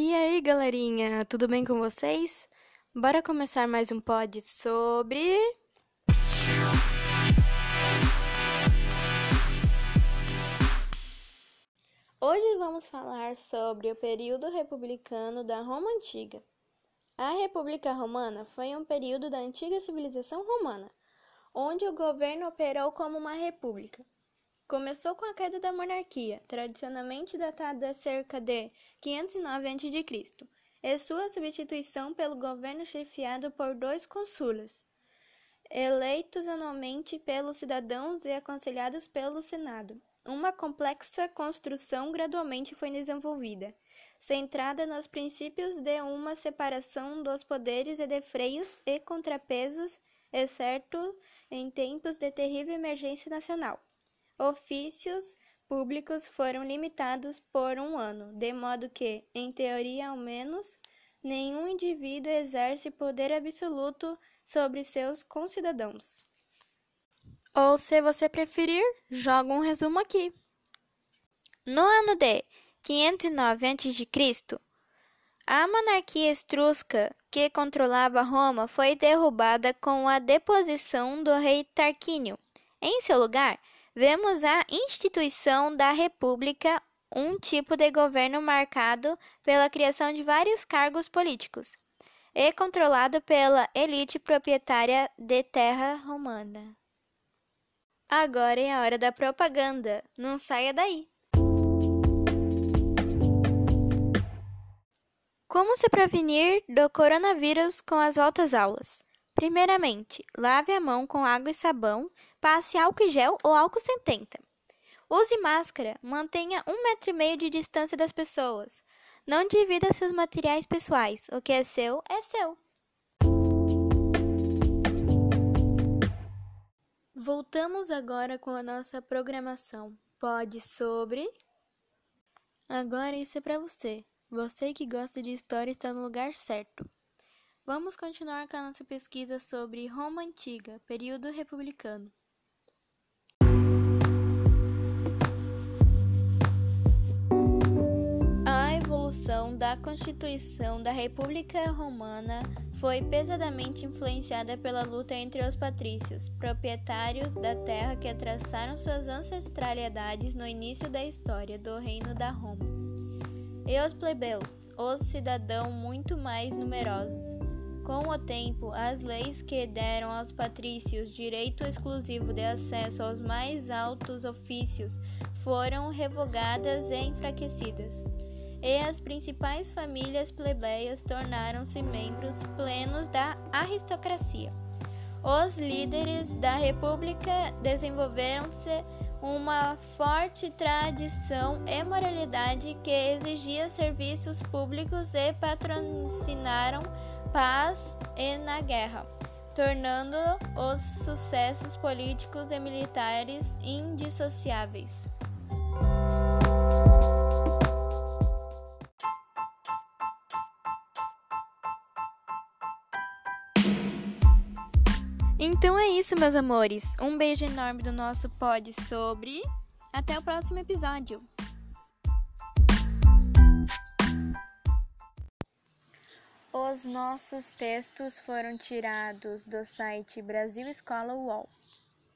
E aí, galerinha, tudo bem com vocês? Bora começar mais um pod sobre. Hoje vamos falar sobre o período republicano da Roma Antiga. A República Romana foi um período da antiga civilização romana, onde o governo operou como uma república. Começou com a queda da monarquia, tradicionalmente datada cerca de 509 a.C., e sua substituição pelo governo chefiado por dois cônsules, eleitos anualmente pelos cidadãos e aconselhados pelo Senado. Uma complexa construção gradualmente foi desenvolvida, centrada nos princípios de uma separação dos poderes e de freios e contrapesos, exceto em tempos de terrível emergência nacional ofícios públicos foram limitados por um ano, de modo que, em teoria ao menos, nenhum indivíduo exerce poder absoluto sobre seus concidadãos. Ou, se você preferir, jogo um resumo aqui. No ano de 509 a.C., a monarquia etrusca que controlava Roma foi derrubada com a deposição do rei Tarquínio. Em seu lugar, Vemos a instituição da República, um tipo de governo marcado pela criação de vários cargos políticos e controlado pela elite proprietária de terra romana. Agora é a hora da propaganda. Não saia daí. Como se prevenir do coronavírus com as voltas aulas? Primeiramente, lave a mão com água e sabão, passe álcool em gel ou álcool 70. Use máscara, mantenha um metro e meio de distância das pessoas. Não divida seus materiais pessoais. O que é seu, é seu. Voltamos agora com a nossa programação. Pode sobre. Agora isso é para você. Você que gosta de história está no lugar certo. Vamos continuar com a nossa pesquisa sobre Roma Antiga, período republicano. A evolução da Constituição da República Romana foi pesadamente influenciada pela luta entre os patrícios, proprietários da terra que traçaram suas ancestralidades no início da história do Reino da Roma, e os plebeus, os cidadãos muito mais numerosos. Com o tempo, as leis que deram aos patrícios direito exclusivo de acesso aos mais altos ofícios foram revogadas e enfraquecidas, e as principais famílias plebeias tornaram-se membros plenos da aristocracia. Os líderes da República desenvolveram-se uma forte tradição e moralidade que exigia serviços públicos e patrocinaram paz e na guerra, tornando os sucessos políticos e militares indissociáveis. Então é isso, meus amores. Um beijo enorme do nosso pod sobre. Até o próximo episódio. Os nossos textos foram tirados do site Brasil Escola UOL.